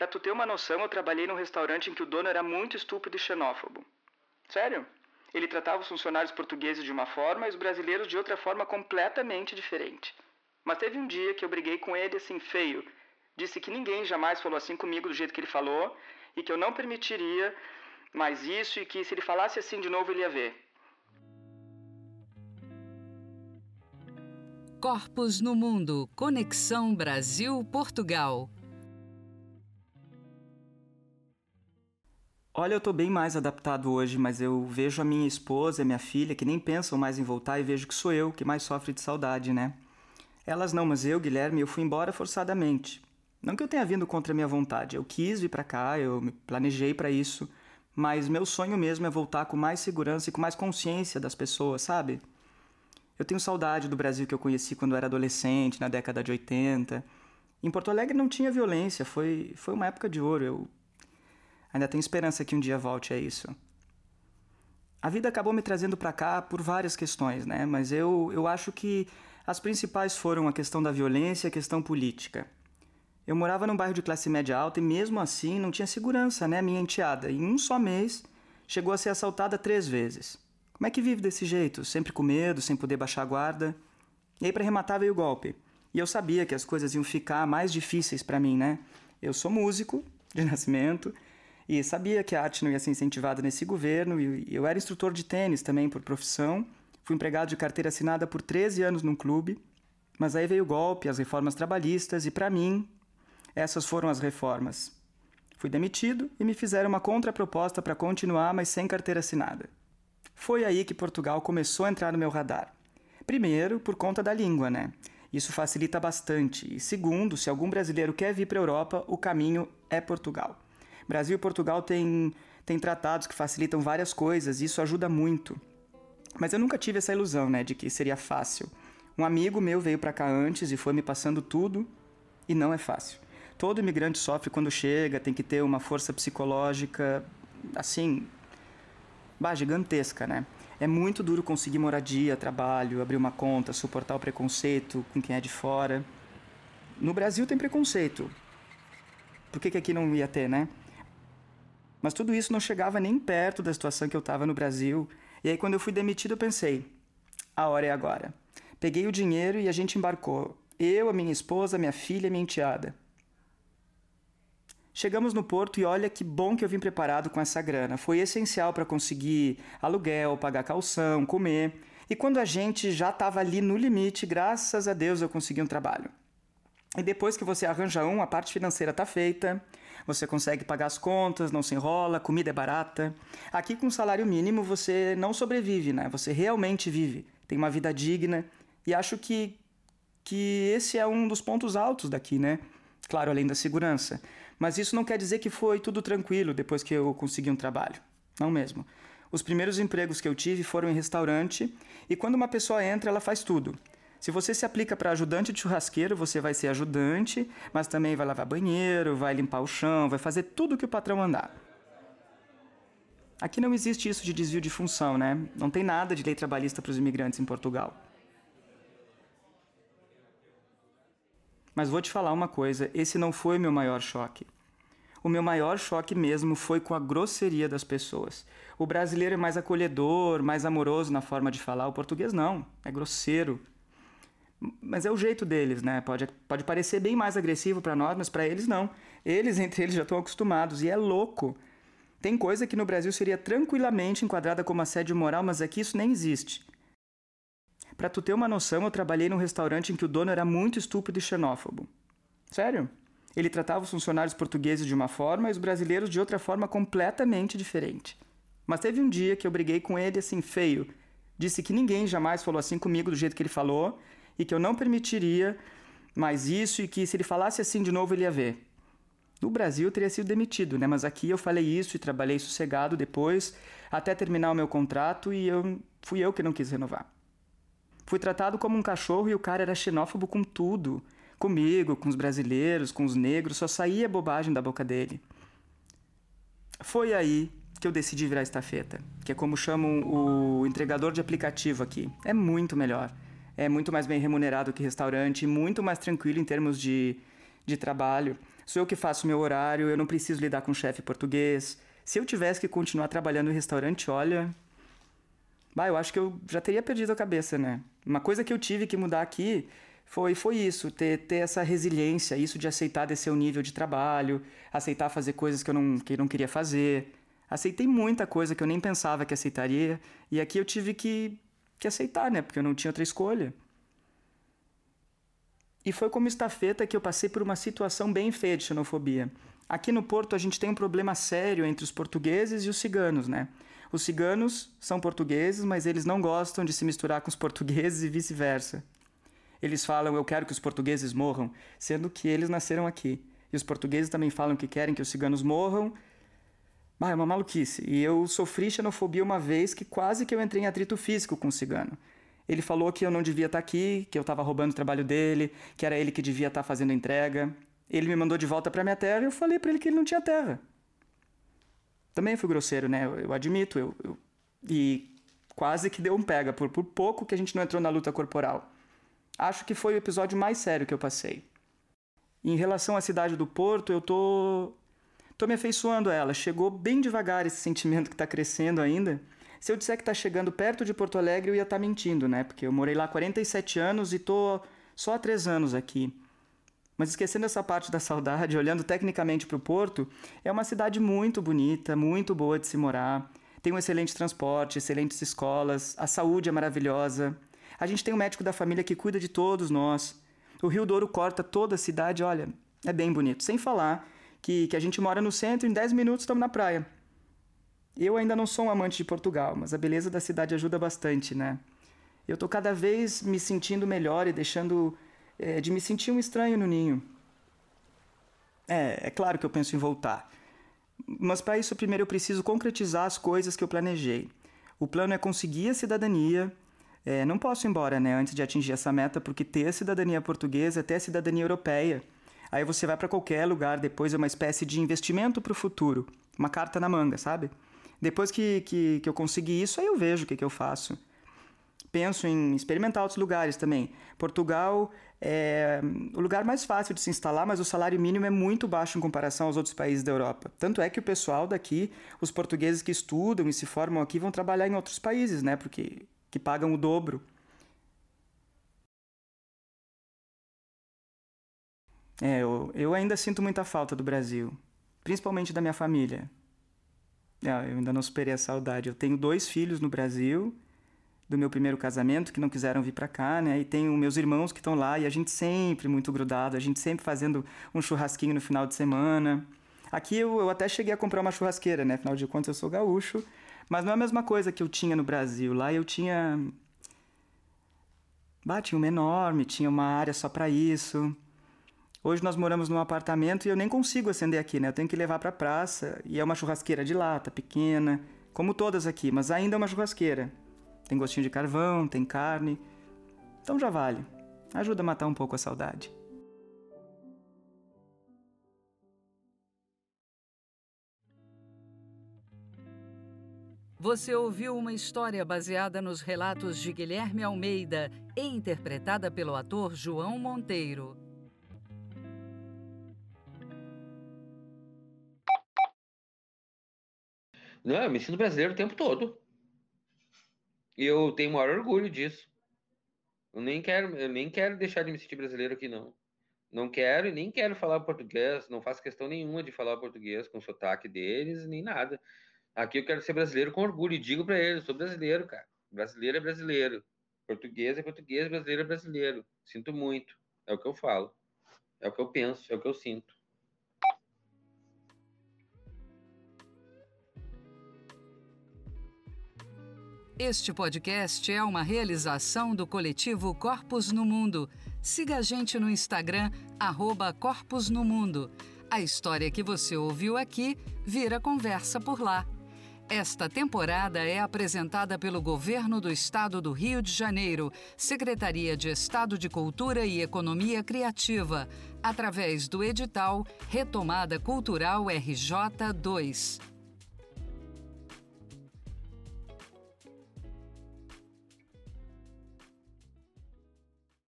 Pra tu ter uma noção, eu trabalhei num restaurante em que o dono era muito estúpido e xenófobo. Sério? Ele tratava os funcionários portugueses de uma forma e os brasileiros de outra forma completamente diferente. Mas teve um dia que eu briguei com ele assim feio. Disse que ninguém jamais falou assim comigo do jeito que ele falou e que eu não permitiria mais isso e que se ele falasse assim de novo ele ia ver. Corpos no Mundo Conexão Brasil-Portugal. Olha, eu tô bem mais adaptado hoje, mas eu vejo a minha esposa e a minha filha que nem pensam mais em voltar e vejo que sou eu que mais sofre de saudade, né? Elas não, mas eu, Guilherme, eu fui embora forçadamente. Não que eu tenha vindo contra a minha vontade, eu quis vir para cá, eu me planejei para isso, mas meu sonho mesmo é voltar com mais segurança e com mais consciência das pessoas, sabe? Eu tenho saudade do Brasil que eu conheci quando eu era adolescente, na década de 80. Em Porto Alegre não tinha violência, foi, foi uma época de ouro. Eu ainda tenho esperança que um dia volte a isso. A vida acabou me trazendo para cá por várias questões, né? Mas eu, eu acho que as principais foram a questão da violência e a questão política. Eu morava num bairro de classe média alta e mesmo assim não tinha segurança, né? Minha enteada, em um só mês, chegou a ser assaltada três vezes. Como é que vive desse jeito? Sempre com medo, sem poder baixar a guarda? E aí, para rematar, veio o golpe. E eu sabia que as coisas iam ficar mais difíceis para mim, né? Eu sou músico de nascimento e sabia que a arte não ia ser incentivada nesse governo, e eu era instrutor de tênis também por profissão. Fui empregado de carteira assinada por 13 anos num clube. Mas aí veio o golpe, as reformas trabalhistas, e para mim, essas foram as reformas. Fui demitido e me fizeram uma contraproposta para continuar, mas sem carteira assinada. Foi aí que Portugal começou a entrar no meu radar. Primeiro, por conta da língua, né? Isso facilita bastante. E segundo, se algum brasileiro quer vir para a Europa, o caminho é Portugal. Brasil e Portugal têm, têm tratados que facilitam várias coisas e isso ajuda muito. Mas eu nunca tive essa ilusão, né, de que seria fácil. Um amigo meu veio para cá antes e foi me passando tudo e não é fácil. Todo imigrante sofre quando chega, tem que ter uma força psicológica assim, bah, gigantesca, né? É muito duro conseguir moradia, trabalho, abrir uma conta, suportar o preconceito com quem é de fora. No Brasil tem preconceito. Por que, que aqui não ia ter, né? Mas tudo isso não chegava nem perto da situação que eu estava no Brasil. E aí, quando eu fui demitido, eu pensei: a hora é agora. Peguei o dinheiro e a gente embarcou. Eu, a minha esposa, minha filha e minha enteada. Chegamos no porto e olha que bom que eu vim preparado com essa grana. Foi essencial para conseguir aluguel, pagar calção, comer. E quando a gente já estava ali no limite, graças a Deus eu consegui um trabalho. E depois que você arranja um, a parte financeira está feita, você consegue pagar as contas, não se enrola, comida é barata. Aqui com salário mínimo você não sobrevive, né? Você realmente vive, tem uma vida digna. E acho que, que esse é um dos pontos altos daqui, né? Claro, além da segurança. Mas isso não quer dizer que foi tudo tranquilo depois que eu consegui um trabalho. Não mesmo. Os primeiros empregos que eu tive foram em restaurante, e quando uma pessoa entra, ela faz tudo. Se você se aplica para ajudante de churrasqueiro, você vai ser ajudante, mas também vai lavar banheiro, vai limpar o chão, vai fazer tudo que o patrão mandar. Aqui não existe isso de desvio de função, né? Não tem nada de lei trabalhista para os imigrantes em Portugal. Mas vou te falar uma coisa: esse não foi meu maior choque. O meu maior choque mesmo foi com a grosseria das pessoas. O brasileiro é mais acolhedor, mais amoroso na forma de falar, o português não, é grosseiro, mas é o jeito deles, né? Pode, pode parecer bem mais agressivo para nós, mas para eles não. Eles, entre eles, já estão acostumados. E é louco. Tem coisa que no Brasil seria tranquilamente enquadrada como assédio moral, mas aqui isso nem existe. Para tu ter uma noção, eu trabalhei num restaurante em que o dono era muito estúpido e xenófobo. Sério? Ele tratava os funcionários portugueses de uma forma e os brasileiros de outra forma completamente diferente. Mas teve um dia que eu briguei com ele assim feio. Disse que ninguém jamais falou assim comigo do jeito que ele falou e que eu não permitiria mais isso e que se ele falasse assim de novo ele ia ver. No Brasil teria sido demitido, né? Mas aqui eu falei isso e trabalhei sossegado depois, até terminar o meu contrato e eu fui eu que não quis renovar. Fui tratado como um cachorro e o cara era xenófobo com tudo. Comigo, com os brasileiros, com os negros, só saía bobagem da boca dele. Foi aí que eu decidi virar estafeta, que é como chamam o entregador de aplicativo aqui. É muito melhor é muito mais bem remunerado que restaurante, muito mais tranquilo em termos de, de trabalho. Sou eu que faço meu horário, eu não preciso lidar com chefe português. Se eu tivesse que continuar trabalhando no restaurante, olha. Bah, eu acho que eu já teria perdido a cabeça, né? Uma coisa que eu tive que mudar aqui foi, foi isso, ter, ter essa resiliência, isso de aceitar descer o nível de trabalho, aceitar fazer coisas que eu não, que eu não queria fazer. Aceitei muita coisa que eu nem pensava que aceitaria, e aqui eu tive que, que aceitar, né? Porque eu não tinha outra escolha. E foi como estafeta que eu passei por uma situação bem feia de xenofobia. Aqui no Porto a gente tem um problema sério entre os portugueses e os ciganos, né? Os ciganos são portugueses, mas eles não gostam de se misturar com os portugueses e vice-versa. Eles falam, eu quero que os portugueses morram, sendo que eles nasceram aqui. E os portugueses também falam que querem que os ciganos morram. Ah, é uma maluquice. E eu sofri xenofobia uma vez que quase que eu entrei em atrito físico com o cigano. Ele falou que eu não devia estar aqui, que eu estava roubando o trabalho dele, que era ele que devia estar fazendo a entrega. Ele me mandou de volta para minha terra e eu falei para ele que ele não tinha terra. Também fui grosseiro, né? Eu, eu admito. Eu, eu, e quase que deu um pega, por, por pouco que a gente não entrou na luta corporal. Acho que foi o episódio mais sério que eu passei. Em relação à cidade do Porto, eu tô tô me afeiçoando a ela. Chegou bem devagar esse sentimento que está crescendo ainda. Se eu disser que está chegando perto de Porto Alegre, eu ia estar tá mentindo, né? Porque eu morei lá 47 anos e tô só há três anos aqui. Mas esquecendo essa parte da saudade, olhando tecnicamente para o Porto, é uma cidade muito bonita, muito boa de se morar. Tem um excelente transporte, excelentes escolas, a saúde é maravilhosa. A gente tem um médico da família que cuida de todos nós. O Rio Douro corta toda a cidade, olha, é bem bonito. Sem falar que, que a gente mora no centro em 10 minutos estamos na praia. Eu ainda não sou um amante de Portugal, mas a beleza da cidade ajuda bastante, né? Eu tô cada vez me sentindo melhor e deixando é, de me sentir um estranho no ninho. É, é claro que eu penso em voltar. Mas para isso, primeiro eu preciso concretizar as coisas que eu planejei. O plano é conseguir a cidadania, é, não posso ir embora, né, antes de atingir essa meta, porque ter a cidadania portuguesa é ter a cidadania europeia. Aí você vai para qualquer lugar, depois é uma espécie de investimento para o futuro, uma carta na manga, sabe? Depois que, que, que eu conseguir isso, aí eu vejo o que, que eu faço. Penso em experimentar outros lugares também. Portugal é o lugar mais fácil de se instalar, mas o salário mínimo é muito baixo em comparação aos outros países da Europa. Tanto é que o pessoal daqui, os portugueses que estudam e se formam aqui, vão trabalhar em outros países, né? Porque que pagam o dobro. É, eu, eu ainda sinto muita falta do Brasil, principalmente da minha família. É, eu ainda não superei a saudade. Eu tenho dois filhos no Brasil, do meu primeiro casamento, que não quiseram vir para cá, né? E tenho meus irmãos que estão lá e a gente sempre muito grudado, a gente sempre fazendo um churrasquinho no final de semana. Aqui eu, eu até cheguei a comprar uma churrasqueira, né? Afinal de contas eu sou gaúcho, mas não é a mesma coisa que eu tinha no Brasil. Lá eu tinha. Bah, tinha uma enorme, tinha uma área só para isso. Hoje nós moramos num apartamento e eu nem consigo acender aqui, né? Eu tenho que levar para praça e é uma churrasqueira de lata, pequena, como todas aqui, mas ainda é uma churrasqueira. Tem gostinho de carvão, tem carne. Então já vale. Ajuda a matar um pouco a saudade. Você ouviu uma história baseada nos relatos de Guilherme Almeida e interpretada pelo ator João Monteiro. Não, eu me sinto brasileiro o tempo todo. E eu tenho maior orgulho disso. Eu nem quero, eu nem quero deixar de me sentir brasileiro aqui, não. Não quero e nem quero falar português, não faço questão nenhuma de falar português com o sotaque deles, nem nada. Aqui eu quero ser brasileiro com orgulho e digo para eles, sou brasileiro, cara. Brasileiro é brasileiro. Português é português, brasileiro é brasileiro. Sinto muito. É o que eu falo. É o que eu penso, é o que eu sinto. Este podcast é uma realização do coletivo Corpos no Mundo. Siga a gente no Instagram, arroba no Mundo. A história que você ouviu aqui vira conversa por lá. Esta temporada é apresentada pelo Governo do Estado do Rio de Janeiro, Secretaria de Estado de Cultura e Economia Criativa, através do edital Retomada Cultural RJ 2.